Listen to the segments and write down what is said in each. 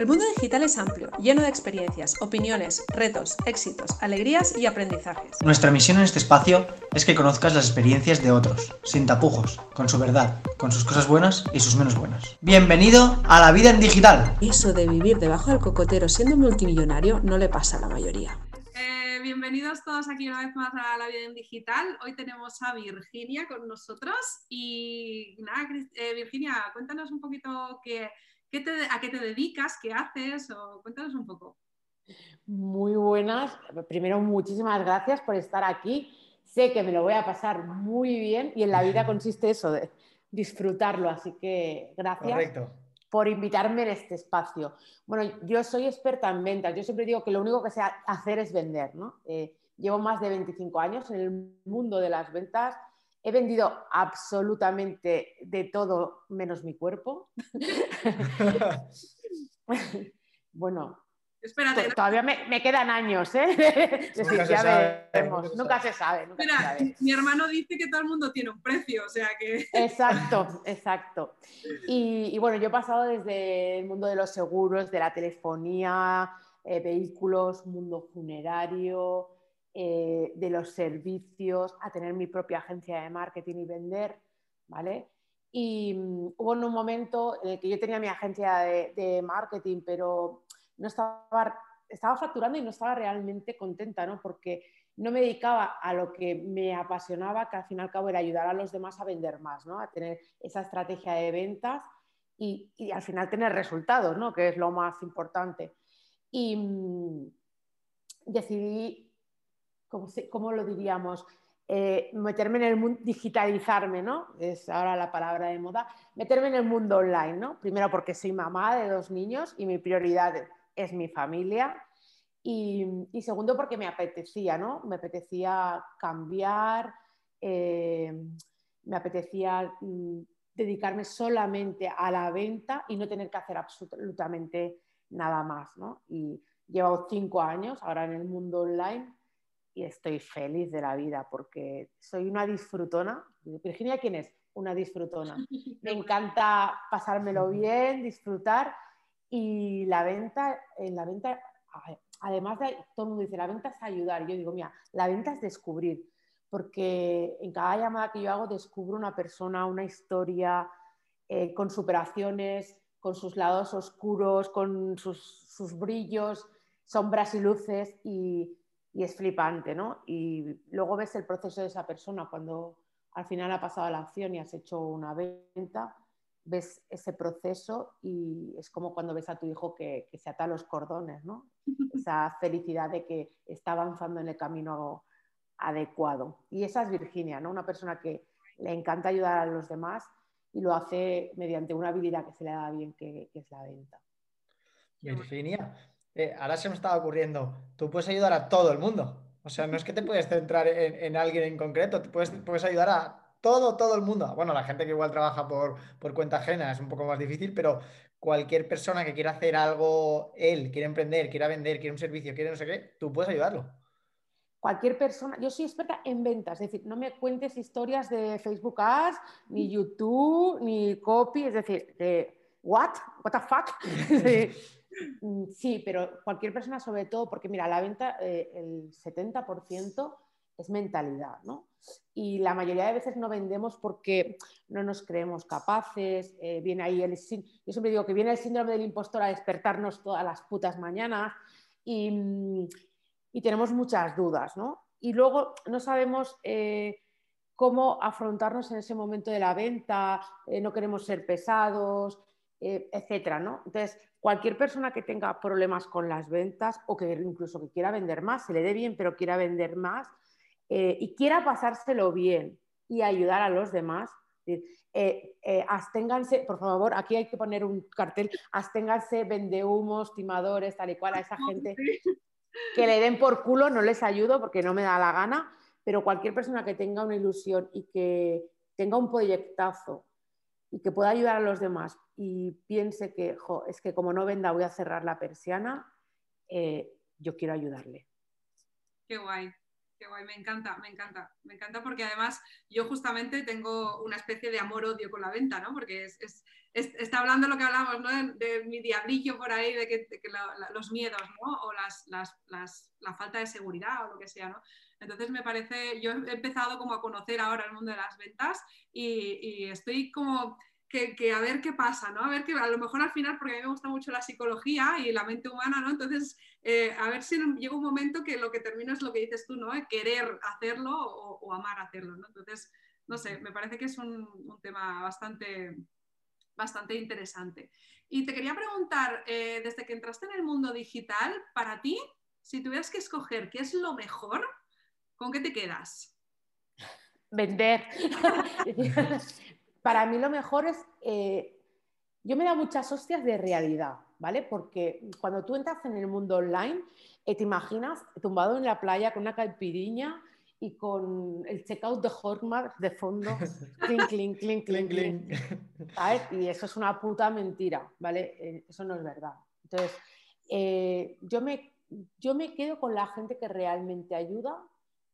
El mundo digital es amplio, lleno de experiencias, opiniones, retos, éxitos, alegrías y aprendizajes. Nuestra misión en este espacio es que conozcas las experiencias de otros, sin tapujos, con su verdad, con sus cosas buenas y sus menos buenas. Bienvenido a la vida en digital. Eso de vivir debajo del cocotero siendo multimillonario no le pasa a la mayoría. Eh, bienvenidos todos aquí una vez más a La Vida en Digital. Hoy tenemos a Virginia con nosotros y nada, eh, Virginia, cuéntanos un poquito qué, ¿A qué te dedicas? ¿Qué haces? O cuéntanos un poco. Muy buenas. Primero, muchísimas gracias por estar aquí. Sé que me lo voy a pasar muy bien y en la vida consiste eso, de disfrutarlo. Así que gracias por invitarme en este espacio. Bueno, yo soy experta en ventas. Yo siempre digo que lo único que sé hacer es vender. Eh, llevo más de 25 años en el mundo de las ventas He vendido absolutamente de todo menos mi cuerpo. bueno, Espérate, todavía me, quedan años, ¿eh? nunca, se sabe, nunca se sabe. mi hermano dice que todo el mundo tiene un precio, o sea que... Exacto, exacto. Y, bueno, yo he pasado desde el mundo de los seguros, de la telefonía, eh, vehículos, mundo funerario, eh, de los servicios, a tener mi propia agencia de marketing y vender, ¿vale? Y mm, hubo un momento en el que yo tenía mi agencia de, marketing, pero no estaba, estaba facturando y no estaba realmente contenta, ¿no? Porque no me dedicaba a lo que me apasionaba, que al fin y al cabo era ayudar a los demás a vender más, ¿no? A tener esa estrategia de ventas y, y al final tener resultados, ¿no? Que es lo más importante. Y mm, decidí ¿cómo, lo diríamos? Eh, meterme en el mundo, digitalizarme, ¿no? Es ahora la palabra de moda, meterme en el mundo online, ¿no? Primero porque soy mamá de dos niños y mi prioridad es mi familia. Y, segundo porque me apetecía, ¿no? Me apetecía cambiar, eh, me apetecía mm, dedicarme solamente a la venta y no tener que hacer absolutamente nada más, ¿no? Y llevo cinco años ahora en el mundo online y estoy feliz de la vida porque soy una disfrutona. Virginia, ¿quién es? Una disfrutona. Me encanta pasármelo bien, disfrutar y la venta, en la venta, además de, todo el mundo dice, la venta es ayudar. Yo digo, mira, la venta es descubrir, porque en cada llamada que yo hago descubro una persona, una historia eh, con superaciones, con sus lados oscuros, con sus, sus brillos, sombras y luces y y es flipante, ¿no? Y luego ves el proceso de esa persona cuando al final ha pasado la acción y has hecho una venta, ves ese proceso y es como cuando ves a tu hijo que, se ata los cordones, ¿no? Esa felicidad de que está avanzando en el camino adecuado. Y esa es Virginia, ¿no? Una persona que le encanta ayudar a los demás y lo hace mediante una habilidad que se le da bien, que, que es la venta. Virginia, eh, ahora se me estaba ocurriendo, tú puedes ayudar a todo el mundo. O sea, no es que te puedes centrar en, alguien en concreto, te puedes, puedes, ayudar a todo, todo el mundo. Bueno, la gente que igual trabaja por, por cuenta ajena es un poco más difícil, pero cualquier persona que quiera hacer algo, él, quiere emprender, quiera vender, quiere un servicio, quiere no sé qué, tú puedes ayudarlo. Cualquier persona, yo soy experta en ventas, es decir, no me cuentes historias de Facebook Ads, ni YouTube, ni copy, es decir, de what, what the fuck. Mm, sí, pero cualquier persona sobre todo, porque mira, la venta, eh, el 70% es mentalidad, ¿no? Y la mayoría de veces no vendemos porque no nos creemos capaces, eh, viene ahí el... Yo siempre digo que viene el síndrome del impostor a despertarnos todas las putas mañanas y, mm, tenemos muchas dudas, ¿no? Y luego no sabemos... Eh, cómo afrontarnos en ese momento de la venta, no queremos ser pesados, etcétera, ¿no? Entonces, cualquier persona que tenga problemas con las ventas o que incluso que quiera vender más, se le dé bien, pero quiera vender más eh, y quiera pasárselo bien y ayudar a los demás, eh, eh, absténganse, por favor, aquí hay que poner un cartel, absténganse vendehumos, timadores, tal y cual, a esa gente que le den por culo, no les ayudo porque no me da la gana, pero cualquier persona que tenga una ilusión y que tenga un proyectazo y que pueda ayudar a los demás y piense que es que como no venda voy a cerrar la persiana, eh, yo quiero ayudarle. Qué guay. Qué guay, me encanta, me encanta, me encanta porque además yo justamente tengo una especie de amor-odio con la venta, ¿no? Porque es, está hablando lo que hablamos, ¿no? De, mi diablillo por ahí, de que, los miedos, ¿no? O las, la falta de seguridad o lo que sea, ¿no? Entonces me parece, yo he empezado como a conocer ahora el mundo de las ventas y estoy como que, a ver qué pasa, ¿no? A ver que a lo mejor al final, porque a mí me gusta mucho la psicología y la mente humana, ¿no? Entonces, eh, a ver si llega un momento que lo que termino es lo que dices tú, ¿no? Querer hacerlo o, amar hacerlo, ¿no? Entonces, no sé, me parece que es un, tema bastante, bastante interesante. Y te quería preguntar, eh, desde que entraste en el mundo digital, para ti, si tuvieras que escoger qué es lo mejor, ¿con qué te quedas? Vender. para mí lo mejor es, eh, yo me da muchas hostias de realidad, ¿vale? Porque cuando tú entras en el mundo online, eh, te imaginas tumbado en la playa con una caipiriña y con el checkout de Hotmart de fondo, clink, clink, clink, clink, clink. Y eso es una puta mentira, ¿vale? Eh, eso no es verdad. Entonces, yo, me, yo me quedo con la gente que realmente ayuda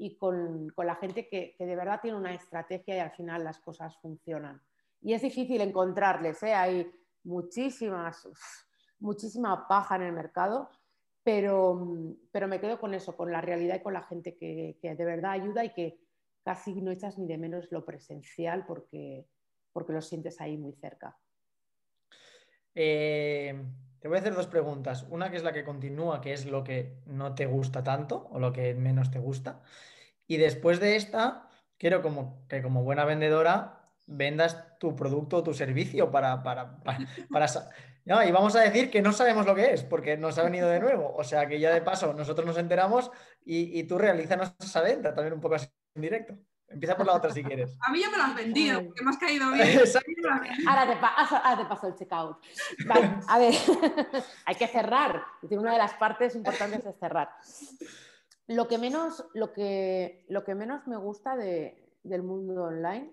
y con, la gente que, de verdad tiene una estrategia y al final las cosas funcionan. Y es difícil encontrarles, ¿eh? hay muchísimas, muchísima paja en el mercado, pero, pero me quedo con eso, con la realidad y con la gente que, de verdad ayuda y que casi no echas ni de menos lo presencial porque, porque lo sientes ahí muy cerca. Eh, te voy a hacer dos preguntas. Una que es la que continúa, que es lo que no te gusta tanto o lo que menos te gusta. Y después de esta, quiero como, que como buena vendedora vendas tu producto o tu servicio para... para, No, y vamos a decir que no sabemos lo que es, porque nos ha venido de nuevo. O sea que ya de paso nosotros nos enteramos y, y tú realizas esa venta también un poco así en directo. Empieza por la otra si quieres. A mí ya me lo has vendido, porque me has caído bien. Ahora te, paso el checkout. Vale, a ver, hay que cerrar. Una de las partes importantes es cerrar. Lo que menos, lo que, lo que menos me gusta del mundo online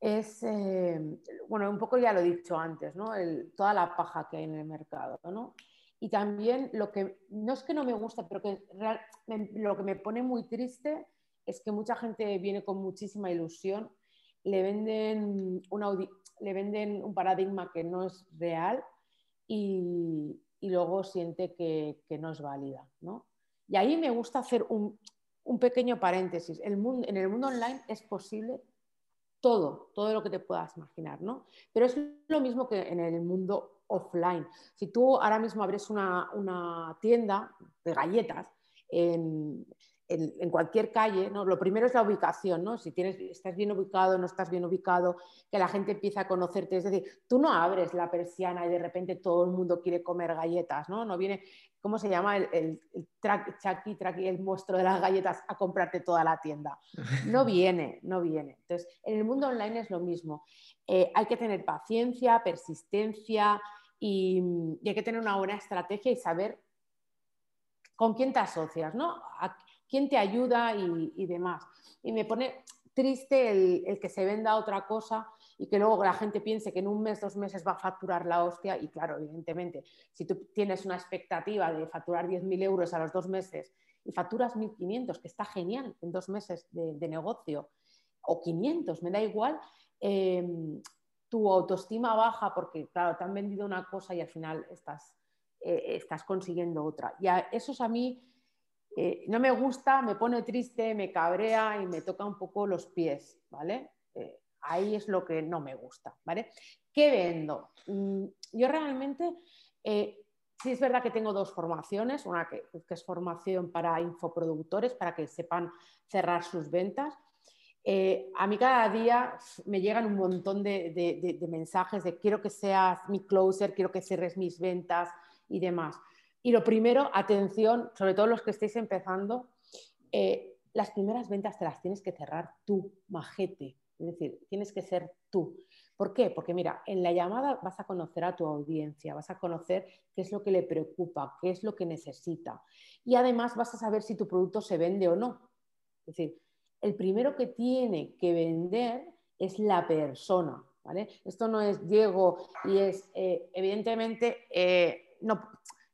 es, eh, bueno, un poco ya lo he dicho antes, ¿no? toda la paja que hay en el mercado, ¿no? Y también lo que, no es que no me gusta, pero que lo que me pone muy triste es que mucha gente viene con muchísima ilusión, le venden, le venden un paradigma que no es real y, luego siente que, no es válida. Y ahí me gusta hacer un, pequeño paréntesis. El mundo, en el mundo online es posible todo, todo lo que te puedas imaginar, ¿no? Pero es lo mismo que en el mundo offline. Si tú ahora mismo abres una, una tienda de galletas en, en, cualquier calle, ¿no? lo primero es la ubicación, ¿no? si tienes, estás bien ubicado, no estás bien ubicado, que la gente empieza a conocerte. Es decir, tú no abres la persiana y de repente todo el mundo quiere comer galletas, ¿no? No viene, ¿cómo se llama? El, el, el el monstruo de las galletas a comprarte toda la tienda. No viene, no viene. Entonces, en el mundo online es lo mismo. Eh, hay que tener paciencia, persistencia y, y, hay que tener una buena estrategia y saber con quién te asocias, ¿no? Quién te ayuda y, demás. Y me pone triste el, que se venda otra cosa y que luego la gente piense que en un mes, dos meses va a facturar la hostia. Y claro, evidentemente, si tú tienes una expectativa de facturar 10.000 euros a los dos meses y facturas 1.500, que está genial en dos meses de, negocio, o 500, me da igual, em, tu autoestima baja porque, claro, te han vendido una cosa y al final estás, eh, estás consiguiendo otra. Y eso es a mí eh, no me gusta, me pone triste, me cabrea y me toca un poco los pies, ¿vale? Eh, ahí es lo que no me gusta, ¿vale? ¿Qué vendo? Mm, yo realmente, eh, sí es verdad que tengo dos formaciones, una que, es formación para infoproductores, para que sepan cerrar sus ventas. a mí cada día me llegan un montón de, de mensajes de quiero que seas mi closer, quiero que cierres mis ventas y demás. Y lo primero, atención, sobre todo los que estéis empezando, eh, las primeras ventas te las tienes que cerrar tú, majete. Es decir, tienes que ser tú. ¿Por qué? Porque mira, en la llamada vas a conocer a tu audiencia, vas a conocer qué es lo que le preocupa, qué es lo que necesita. Y además vas a saber si tu producto se vende o no. Es decir, el primero que tiene que vender es la persona. ¿vale? Esto no es Diego y es, eh, evidentemente, eh, no,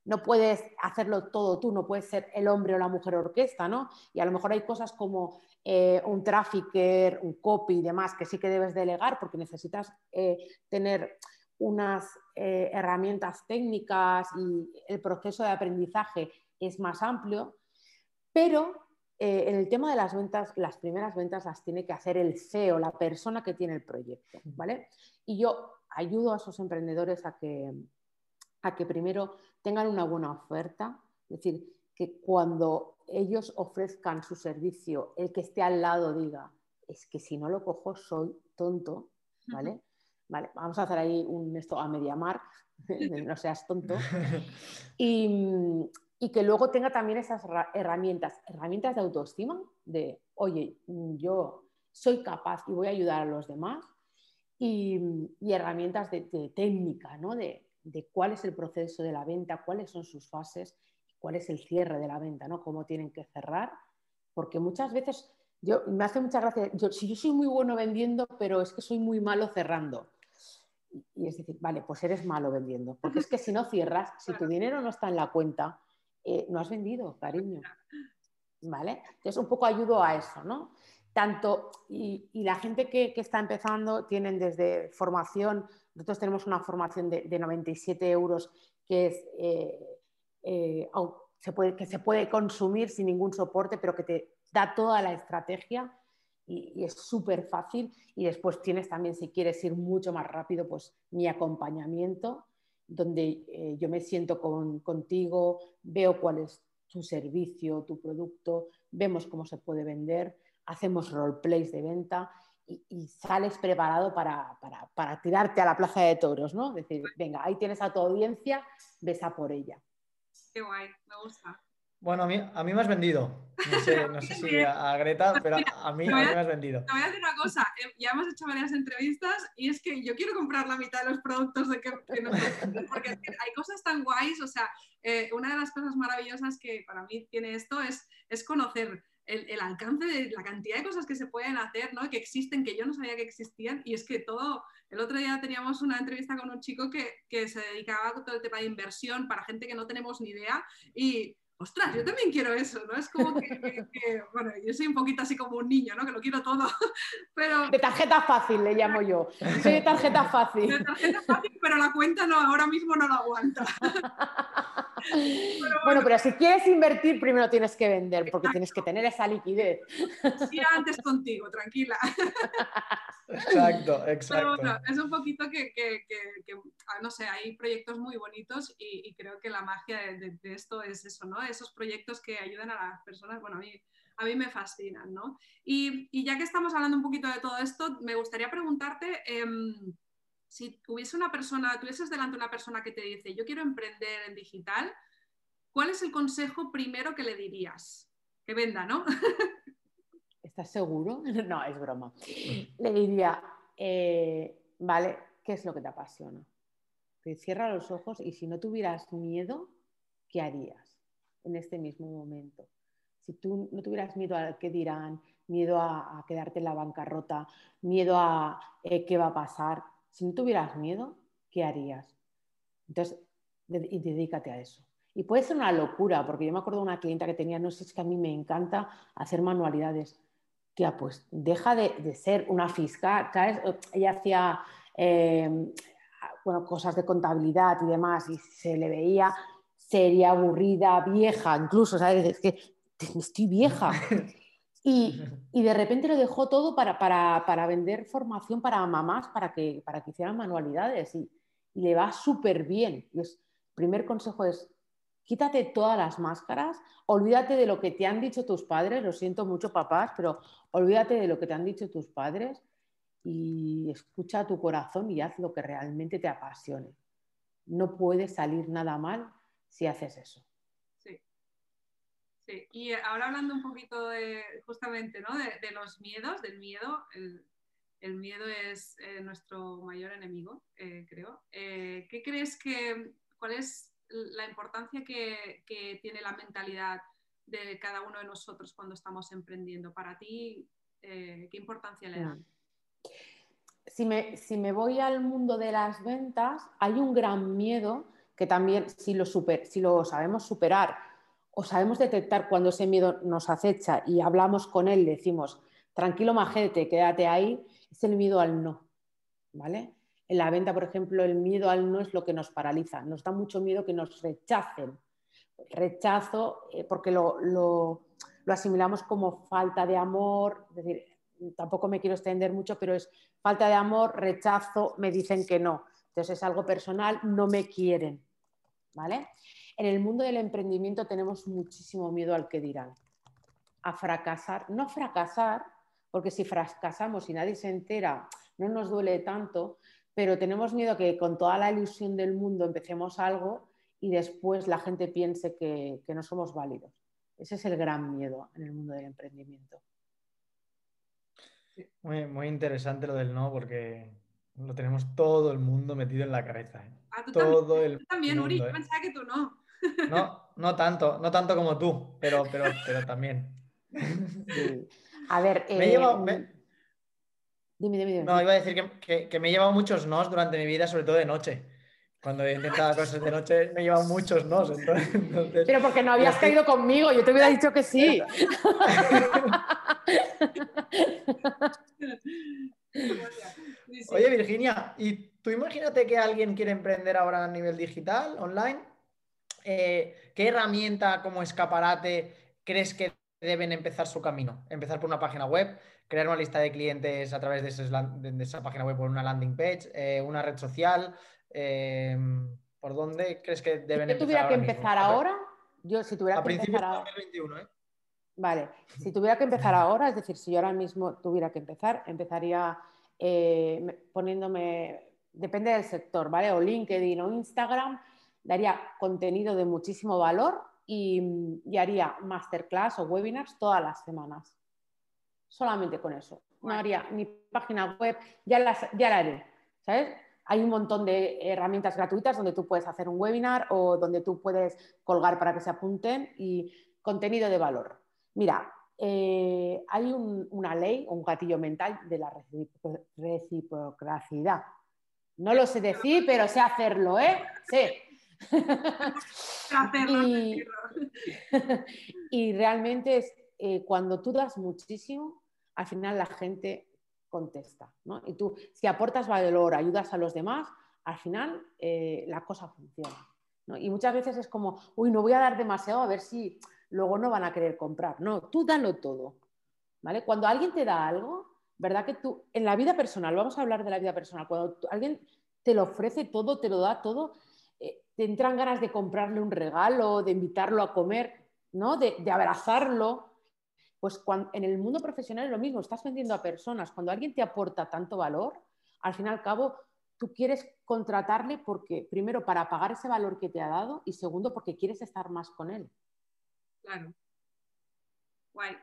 no puedes hacerlo todo tú, no puedes ser el hombre o la mujer orquesta, ¿no? Y a lo mejor hay cosas como eh, un trafficker, un copy y demás que sí que debes delegar porque necesitas eh, tener unas eh, herramientas técnicas y el proceso de aprendizaje es más amplio, pero en el tema de las ventas, las primeras ventas las tiene que hacer el CEO, la persona que tiene el proyecto, ¿vale? Y yo ayudo a esos emprendedores a que, a que primero tengan una buena oferta, es decir, que cuando ellos ofrezcan su servicio, el que esté al lado diga, es que si no lo cojo soy tonto, ¿vale? Vale, vamos a hacer ahí un esto a media mar, no seas tonto. Y, y, que luego tenga también esas herramientas, herramientas de autoestima, de, oye, yo soy capaz y voy a ayudar a los demás, y, y herramientas de, de técnica, ¿no? De, de cuál es el proceso de la venta, cuáles son sus fases, cuál es el cierre de la venta, ¿no? Cómo tienen que cerrar, porque muchas veces yo me hace mucha gracia, yo, si yo soy muy bueno vendiendo, pero es que soy muy malo cerrando. Y es decir, vale, pues eres malo vendiendo, porque es que si no cierras, si tu dinero no está en la cuenta, eh, no has vendido, cariño. ¿Vale? Entonces, un poco ayudo a eso, ¿no? Tanto, y, la gente que, está empezando tienen desde formación nosotros tenemos una formación de, 97 euros que, eh, eh, se puede, que se puede consumir sin ningún soporte, pero que te da toda la estrategia y, es súper fácil. Y después tienes también, si quieres ir mucho más rápido, pues mi acompañamiento, donde eh, yo me siento contigo, veo cuál es tu servicio, tu producto, vemos cómo se puede vender, hacemos roleplays de venta y, sales preparado para, tirarte a la plaza de toros, ¿no? Decir, venga, ahí tienes a tu audiencia, besa por ella. Qué guay, me gusta. Bueno, a mí, a mí me has vendido. No sé, no sé si a, Greta, pero a mí, me has vendido. Te voy a decir una cosa, eh, ya hemos hecho varias entrevistas y es que yo quiero comprar la mitad de los productos de que, nos porque hay cosas tan guays, o sea, eh, una de las cosas maravillosas que para mí tiene esto es, es conocer el, alcance de la cantidad de cosas que se pueden hacer, ¿no? que existen, que yo no sabía que existían, y es que todo, el otro día teníamos una entrevista con un chico que, que se dedicaba a todo el tema de inversión para gente que no tenemos ni idea, y ostras, yo también quiero eso, ¿no? Es como que, bueno, yo soy un poquito así como un niño, ¿no? Que lo quiero todo, pero... De tarjeta fácil le llamo yo, soy de tarjeta fácil. De tarjeta fácil, pero la cuenta no, ahora mismo no la aguanta. bueno, pero si quieres invertir, primero tienes que vender, porque tienes que tener esa liquidez. Sí, antes contigo, tranquila. Exacto, exacto. es un poquito que, ah, no sé, hay proyectos muy bonitos y, creo que la magia de, esto es eso, ¿no? Esos proyectos que ayudan a las personas, bueno, a mí, a mí me fascinan, ¿no? Y, ya que estamos hablando un poquito de todo esto, me gustaría preguntarte... Em, si hubiese una persona, tuvieses delante una persona que te dice, yo quiero emprender en digital, ¿cuál es el consejo primero que le dirías? Que venda, ¿no? ¿Estás seguro? No, es broma. Le diría, eh, vale, ¿qué es lo que te apasiona? Te cierra los ojos y si no tuvieras miedo, ¿qué harías en este mismo momento? Si tú no tuvieras miedo a qué dirán, miedo a, quedarte en la bancarrota, miedo a eh, qué va a pasar, si no tuvieras miedo, ¿qué harías? Entonces, y dedícate a eso. Y puede ser una locura, porque yo me acuerdo de una clienta que tenía, no sé, es que a mí me encanta hacer manualidades. Tía, pues deja de, ser una fiscal, Ella hacía eh, bueno, cosas de contabilidad y demás, y se le veía seria, aburrida, vieja, incluso, ¿sabes? Es que estoy vieja. Y, de repente lo dejó todo para, vender formación para mamás, para que, para que hicieran manualidades y, le va súper bien. el primer consejo es, quítate todas las máscaras, olvídate de lo que te han dicho tus padres, lo siento mucho papás, pero olvídate de lo que te han dicho tus padres y escucha a tu corazón y haz lo que realmente te apasione. No puede salir nada mal si haces eso. Sí, y ahora hablando un poquito justamente ¿no? de, los miedos, del miedo, el, miedo es eh, nuestro mayor enemigo, eh, creo. Eh, ¿Qué crees que, cuál es la importancia que, que, tiene la mentalidad de cada uno de nosotros cuando estamos emprendiendo? Para ti, ¿qué importancia le da? Si me, si me voy al mundo de las ventas, hay un gran miedo que también si lo, super, si lo sabemos superar o sabemos detectar cuando ese miedo nos acecha y hablamos con él, decimos, tranquilo majete, quédate ahí, es el miedo al no, ¿vale? En la venta, por ejemplo, el miedo al no es lo que nos paraliza, nos da mucho miedo que nos rechacen. Rechazo, eh, porque lo, lo, lo asimilamos como falta de amor, es decir, tampoco me quiero extender mucho, pero es falta de amor, rechazo, me dicen que no. Entonces es algo personal, no me quieren. ¿Vale? En el mundo del emprendimiento tenemos muchísimo miedo al que dirán. A fracasar, no fracasar, porque si fracasamos y nadie se entera, no nos duele tanto, pero tenemos miedo a que con toda la ilusión del mundo empecemos algo y después la gente piense que, que no somos válidos. Ese es el gran miedo en el mundo del emprendimiento. Muy, muy interesante lo del no, porque lo tenemos todo el mundo metido en la cabeza. ¿eh? Ah, ¿tú todo también, el tú también, Uri, yo ¿eh? pensaba que tú no. No, no tanto, no tanto como tú, pero, pero, pero también. Sí. A ver, Me he eh, llevado- me- dime, dime, dime. No, iba a decir que, que- que me he llevado muchos nos durante mi vida, sobre todo de noche. Cuando he intentado cosas de noche, me he llevado muchos nos. Entonces, entonces- Pero porque no habías caído conmigo, yo te hubiera dicho que sí. Oye, Virginia, ¿y tú imagínate que alguien quiere emprender ahora a nivel digital, online? Eh, ¿qué herramienta como escaparate crees que deben empezar su camino? Empezar por una página web, crear una lista de clientes a través de, esa página web por una landing page, eh, una red social. eh, ¿Por dónde crees que deben Si empezar? yo tuviera que empezar ahora, yo si tuviera A que principios empezar de ahora, 2021, ¿eh? vale, si tuviera que empezar ahora, es decir, si yo ahora mismo tuviera que empezar, empezaría me- poniéndome, depende del sector, ¿vale? O LinkedIn o Instagram, daría contenido de muchísimo valor y, y haría masterclass o webinars todas las semanas. Solamente con eso. No haría ni página web, ya, las, ya la haré, ¿sabes? Hay un montón de herramientas gratuitas donde tú puedes hacer un webinar o donde tú puedes colgar para que se apunten y contenido de valor. Mira, eh, hay un- una ley, un gatillo mental de la recipro- reciprocidad. No lo sé decir, pero sé hacerlo, ¿eh? Sí. Y- realmente es eh, cuando tú das muchísimo, al final la gente contesta. ¿no? Y tú, si aportas valor, ayudas a los demás, al final eh, la cosa funciona. ¿no? Y muchas veces es como, uy, no voy a dar demasiado a ver si luego no van a querer comprar. No, tú dalo todo. ¿vale? Cuando alguien te da algo, ¿verdad que tú, en la vida personal, vamos a hablar de la vida personal, cuando alguien te lo ofrece todo, te lo da todo, te entran ganas de comprarle un regalo, de invitarlo a comer, ¿no? de, abrazarlo. Pues cuan- en el mundo profesional es lo mismo, estás vendiendo a personas. Cuando alguien te aporta tanto valor, al fin y al cabo, tú quieres contratarle porque, primero, para pagar ese valor que te ha dado y segundo, porque quieres estar más con él. Claro. Guay.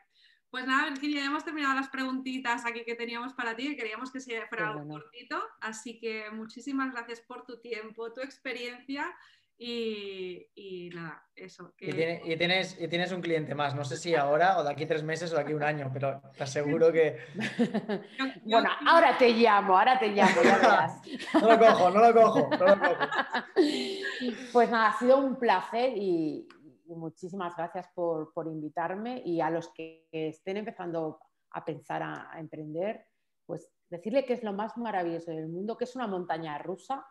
Pues nada, Virginia, ya hemos terminado las preguntitas aquí que teníamos para ti, que queríamos que se fuera algo bueno. cortito. Así que muchísimas gracias por tu tiempo, tu experiencia y, y nada, eso. Que... Y, tiene- y tienes, y tienes un cliente más. No sé si ahora o de aquí tres meses o de aquí un año, pero te aseguro que. Bueno, ahora te llamo, ahora te llamo, ya verás. No lo cojo, no lo cojo, no lo cojo. Pues nada, ha sido un placer y muchísimas gracias por, por invitarme y a los que estén empezando a pensar a, a emprender, pues decirle que es lo más maravilloso del mundo, que es una montaña rusa,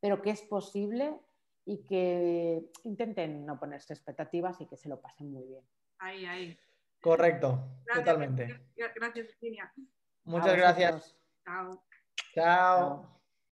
pero que es posible y que intenten no ponerse expectativas y que se lo pasen muy bien. Ahí, ahí. Correcto, Gracias, totalmente. Gracias, Virginia. Muchas gracias. Chao. Chao.